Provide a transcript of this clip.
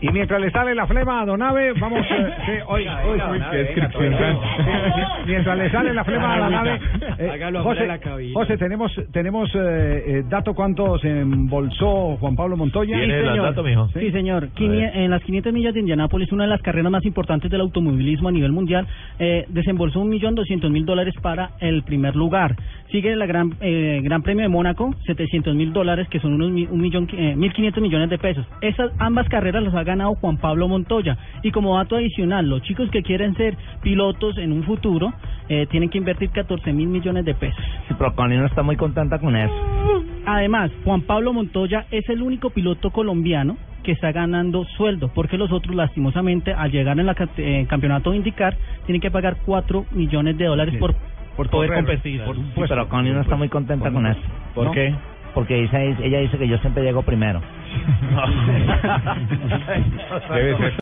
Y mientras le sale la flema a Donave, vamos. eh, sí, hoy, hoy, hoy, qué descripción tan- Sí, Mientras le sale la flema a la nave. eh, José, la tenemos, tenemos eh, eh, dato cuánto se embolsó Juan Pablo Montoya. ¿Tiene el dato, mijo? Sí, señor. Quini- en las 500 millas de Indianápolis, una de las carreras más importantes del automovilismo a nivel mundial, eh, desembolsó un millón doscientos mil dólares para el primer lugar. Sigue la gran eh, Gran Premio de Mónaco, 700 mil dólares, que son unos mi- un millón eh, 1.500 millones de pesos. Esas ambas carreras las ha ganado Juan Pablo Montoya. Y como dato adicional, los chicos que quieren ser pilotos en un futuro eh, tienen que invertir 14 mil millones de pesos. Sí, pero no está muy contenta con eso. Además, Juan Pablo Montoya es el único piloto colombiano que está ganando sueldo, porque los otros, lastimosamente, al llegar en la cate- eh, campeonato de indicar, tienen que pagar 4 millones de dólares por, por poder correr. competir. Por Sí, pero Connie no está muy contenta con eso. ¿Por ¿no? qué? Porque dice, ella dice que yo siempre llego primero. Debe ser